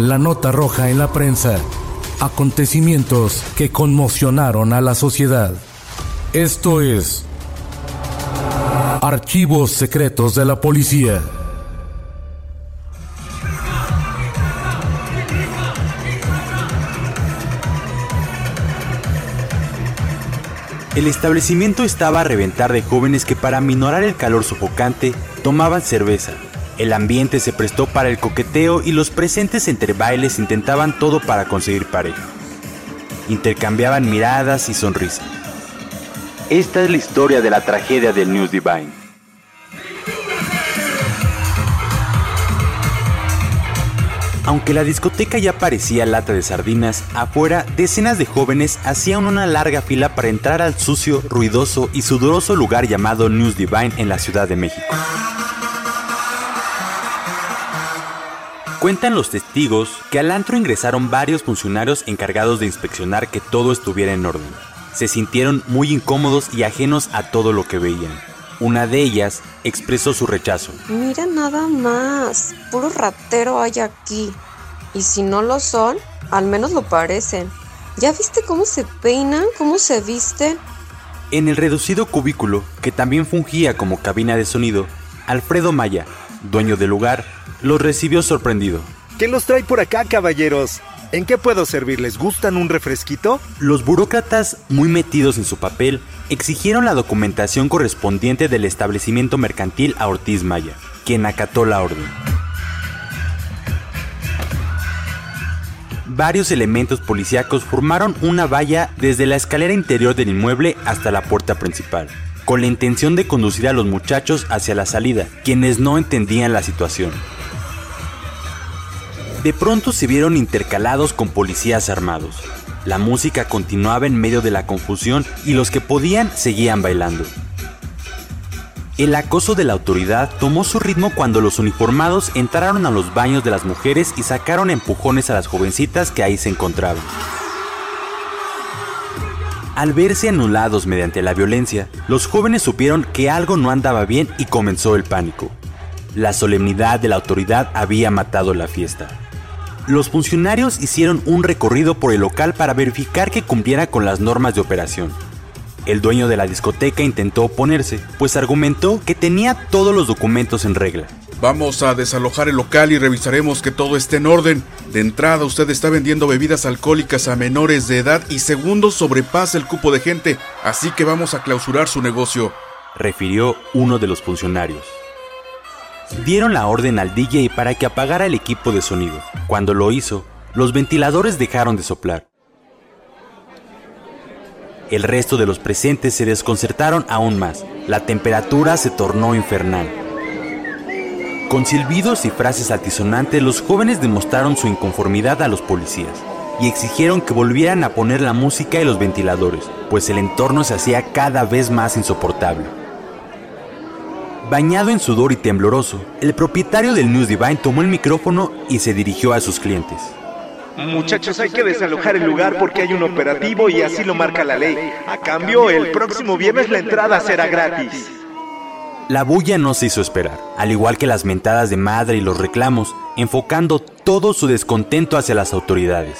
La nota roja en la prensa. Acontecimientos que conmocionaron a la sociedad. Esto es Archivos secretos de la policía. El establecimiento estaba a reventar de jóvenes que para minorar el calor sofocante tomaban cerveza. El ambiente se prestó para el coqueteo y los presentes entre bailes intentaban todo para conseguir pareja. Intercambiaban miradas y sonrisas. Esta es la historia de la tragedia del News Divine. Aunque la discoteca ya parecía lata de sardinas, afuera decenas de jóvenes hacían una larga fila para entrar al sucio, ruidoso y sudoroso lugar llamado News Divine en la Ciudad de México. Cuentan los testigos que al antro ingresaron varios funcionarios encargados de inspeccionar que todo estuviera en orden. Se sintieron muy incómodos y ajenos a todo lo que veían. Una de ellas expresó su rechazo. Mira nada más, puro ratero hay aquí. Y si no lo son, al menos lo parecen. ¿Ya viste cómo se peinan, cómo se visten? En el reducido cubículo, que también fungía como cabina de sonido, Alfredo Maya, dueño del lugar, los recibió sorprendido. ¿Qué los trae por acá, caballeros? ¿En qué puedo servirles? ¿Gustan un refresquito? Los burócratas, muy metidos en su papel, exigieron la documentación correspondiente del establecimiento mercantil a Ortiz Maya, quien acató la orden. Varios elementos policíacos formaron una valla desde la escalera interior del inmueble hasta la puerta principal, con la intención de conducir a los muchachos hacia la salida, quienes no entendían la situación. De pronto se vieron intercalados con policías armados. La música continuaba en medio de la confusión y los que podían seguían bailando. El acoso de la autoridad tomó su ritmo cuando los uniformados entraron a los baños de las mujeres y sacaron empujones a las jovencitas que ahí se encontraban. Al verse anulados mediante la violencia, los jóvenes supieron que algo no andaba bien y comenzó el pánico. La solemnidad de la autoridad había matado la fiesta los funcionarios hicieron un recorrido por el local para verificar que cumpliera con las normas de operación. El dueño de la discoteca intentó oponerse, pues argumentó que tenía todos los documentos en regla. Vamos a desalojar el local y revisaremos que todo esté en orden. De entrada, usted está vendiendo bebidas alcohólicas a menores de edad y segundo, sobrepasa el cupo de gente, así que vamos a clausurar su negocio, refirió uno de los funcionarios. Dieron la orden al DJ para que apagara el equipo de sonido. Cuando lo hizo, los ventiladores dejaron de soplar. El resto de los presentes se desconcertaron aún más. La temperatura se tornó infernal. Con silbidos y frases altisonantes, los jóvenes demostraron su inconformidad a los policías. y exigieron que volvieran a poner la música y los ventiladores, pues el entorno se hacía cada vez más insoportable. Bañado en sudor y tembloroso, el propietario del News Divine tomó el micrófono y se dirigió a sus clientes. Muchachos, hay que desalojar el lugar porque hay un operativo y así lo marca la ley. A cambio, el próximo viernes la entrada será gratis. La bulla no se hizo esperar, al igual que las mentadas de madre y los reclamos, enfocando todo su descontento hacia las autoridades.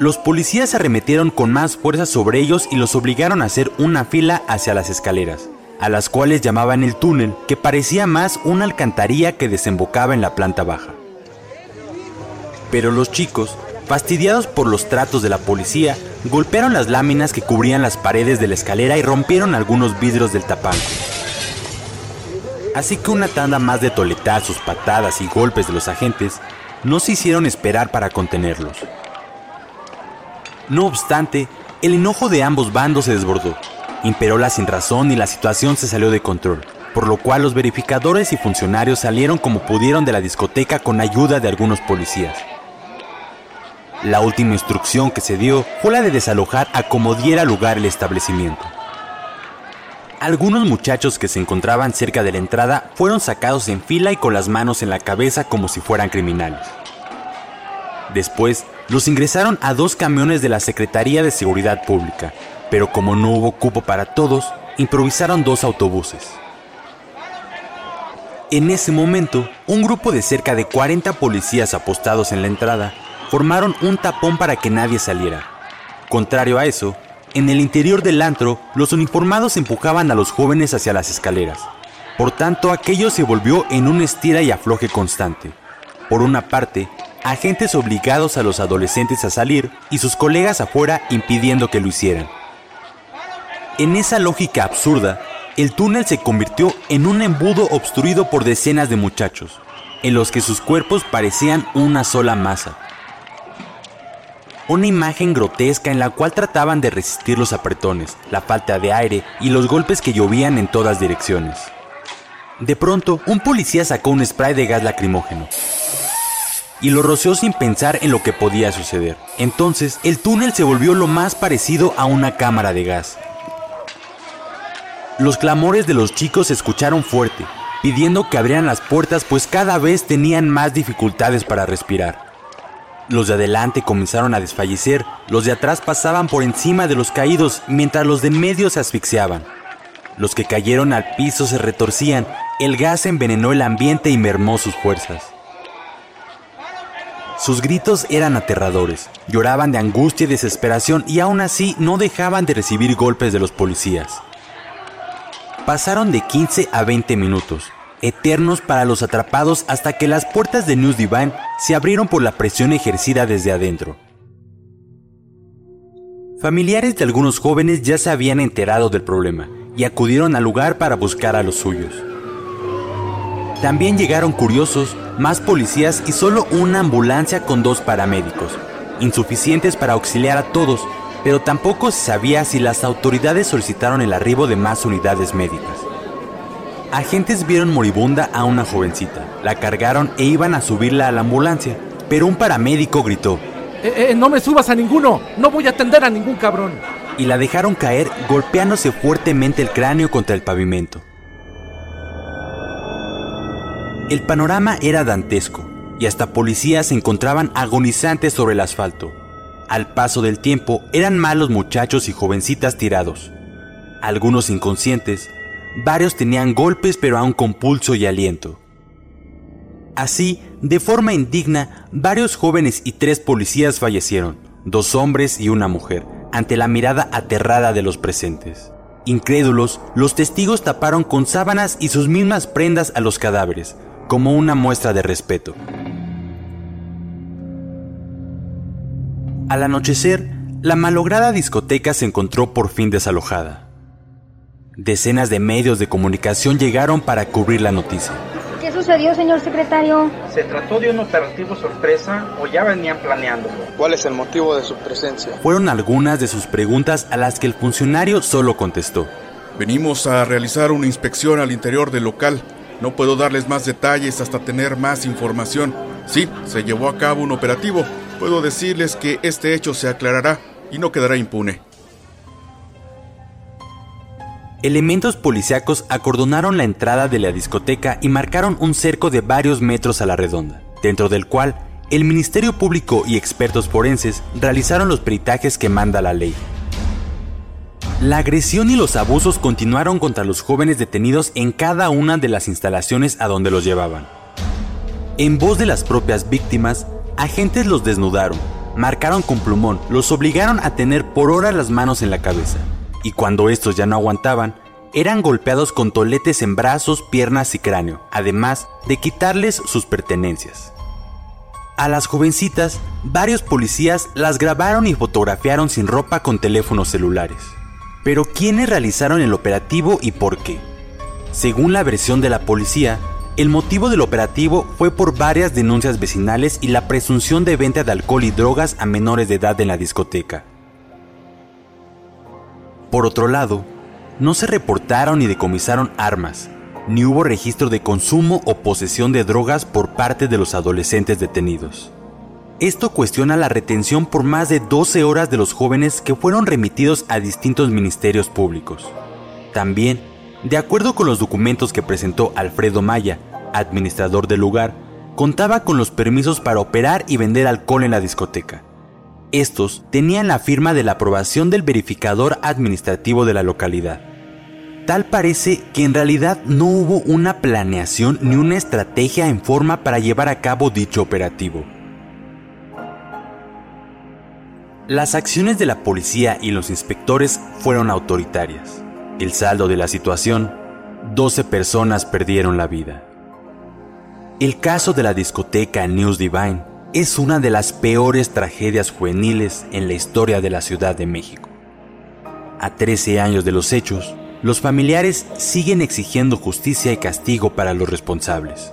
Los policías arremetieron con más fuerza sobre ellos y los obligaron a hacer una fila hacia las escaleras, a las cuales llamaban el túnel, que parecía más una alcantarilla que desembocaba en la planta baja. Pero los chicos, fastidiados por los tratos de la policía, golpearon las láminas que cubrían las paredes de la escalera y rompieron algunos vidrios del tapanco. Así que una tanda más de toletazos, patadas y golpes de los agentes no se hicieron esperar para contenerlos. No obstante, el enojo de ambos bandos se desbordó. Imperó la sinrazón y la situación se salió de control, por lo cual los verificadores y funcionarios salieron como pudieron de la discoteca con ayuda de algunos policías. La última instrucción que se dio fue la de desalojar a como diera lugar el establecimiento. Algunos muchachos que se encontraban cerca de la entrada fueron sacados en fila y con las manos en la cabeza como si fueran criminales. Después, los ingresaron a dos camiones de la Secretaría de Seguridad Pública, pero como no hubo cupo para todos, improvisaron dos autobuses. En ese momento, un grupo de cerca de 40 policías apostados en la entrada formaron un tapón para que nadie saliera. Contrario a eso, en el interior del antro, los uniformados empujaban a los jóvenes hacia las escaleras. Por tanto, aquello se volvió en un estira y afloje constante. Por una parte, agentes obligados a los adolescentes a salir y sus colegas afuera impidiendo que lo hicieran. En esa lógica absurda, el túnel se convirtió en un embudo obstruido por decenas de muchachos, en los que sus cuerpos parecían una sola masa. Una imagen grotesca en la cual trataban de resistir los apretones, la falta de aire y los golpes que llovían en todas direcciones. De pronto, un policía sacó un spray de gas lacrimógeno y lo roceó sin pensar en lo que podía suceder. Entonces, el túnel se volvió lo más parecido a una cámara de gas. Los clamores de los chicos se escucharon fuerte, pidiendo que abrieran las puertas pues cada vez tenían más dificultades para respirar. Los de adelante comenzaron a desfallecer, los de atrás pasaban por encima de los caídos mientras los de medio se asfixiaban. Los que cayeron al piso se retorcían, el gas envenenó el ambiente y mermó sus fuerzas. Sus gritos eran aterradores, lloraban de angustia y desesperación y aún así no dejaban de recibir golpes de los policías. Pasaron de 15 a 20 minutos, eternos para los atrapados hasta que las puertas de News Divine se abrieron por la presión ejercida desde adentro. Familiares de algunos jóvenes ya se habían enterado del problema y acudieron al lugar para buscar a los suyos. También llegaron curiosos, más policías y solo una ambulancia con dos paramédicos, insuficientes para auxiliar a todos, pero tampoco se sabía si las autoridades solicitaron el arribo de más unidades médicas. Agentes vieron moribunda a una jovencita, la cargaron e iban a subirla a la ambulancia, pero un paramédico gritó, eh, eh, no me subas a ninguno, no voy a atender a ningún cabrón. Y la dejaron caer golpeándose fuertemente el cráneo contra el pavimento. El panorama era dantesco y hasta policías se encontraban agonizantes sobre el asfalto. Al paso del tiempo eran malos muchachos y jovencitas tirados, algunos inconscientes, varios tenían golpes pero aún con pulso y aliento. Así, de forma indigna, varios jóvenes y tres policías fallecieron, dos hombres y una mujer, ante la mirada aterrada de los presentes. Incrédulos, los testigos taparon con sábanas y sus mismas prendas a los cadáveres, como una muestra de respeto. Al anochecer, la malograda discoteca se encontró por fin desalojada. Decenas de medios de comunicación llegaron para cubrir la noticia. ¿Qué sucedió, señor secretario? ¿Se trató de un operativo sorpresa o ya venían planeándolo? ¿Cuál es el motivo de su presencia? Fueron algunas de sus preguntas a las que el funcionario solo contestó. Venimos a realizar una inspección al interior del local. No puedo darles más detalles hasta tener más información. Sí, se llevó a cabo un operativo. Puedo decirles que este hecho se aclarará y no quedará impune. Elementos policíacos acordonaron la entrada de la discoteca y marcaron un cerco de varios metros a la redonda, dentro del cual el Ministerio Público y expertos forenses realizaron los peritajes que manda la ley. La agresión y los abusos continuaron contra los jóvenes detenidos en cada una de las instalaciones a donde los llevaban. En voz de las propias víctimas, agentes los desnudaron, marcaron con plumón, los obligaron a tener por horas las manos en la cabeza y cuando estos ya no aguantaban, eran golpeados con toletes en brazos, piernas y cráneo, además de quitarles sus pertenencias. A las jovencitas, varios policías las grabaron y fotografiaron sin ropa con teléfonos celulares. Pero ¿quiénes realizaron el operativo y por qué? Según la versión de la policía, el motivo del operativo fue por varias denuncias vecinales y la presunción de venta de alcohol y drogas a menores de edad en la discoteca. Por otro lado, no se reportaron ni decomisaron armas, ni hubo registro de consumo o posesión de drogas por parte de los adolescentes detenidos. Esto cuestiona la retención por más de 12 horas de los jóvenes que fueron remitidos a distintos ministerios públicos. También, de acuerdo con los documentos que presentó Alfredo Maya, administrador del lugar, contaba con los permisos para operar y vender alcohol en la discoteca. Estos tenían la firma de la aprobación del verificador administrativo de la localidad. Tal parece que en realidad no hubo una planeación ni una estrategia en forma para llevar a cabo dicho operativo. Las acciones de la policía y los inspectores fueron autoritarias. El saldo de la situación, 12 personas perdieron la vida. El caso de la discoteca News Divine es una de las peores tragedias juveniles en la historia de la Ciudad de México. A 13 años de los hechos, los familiares siguen exigiendo justicia y castigo para los responsables.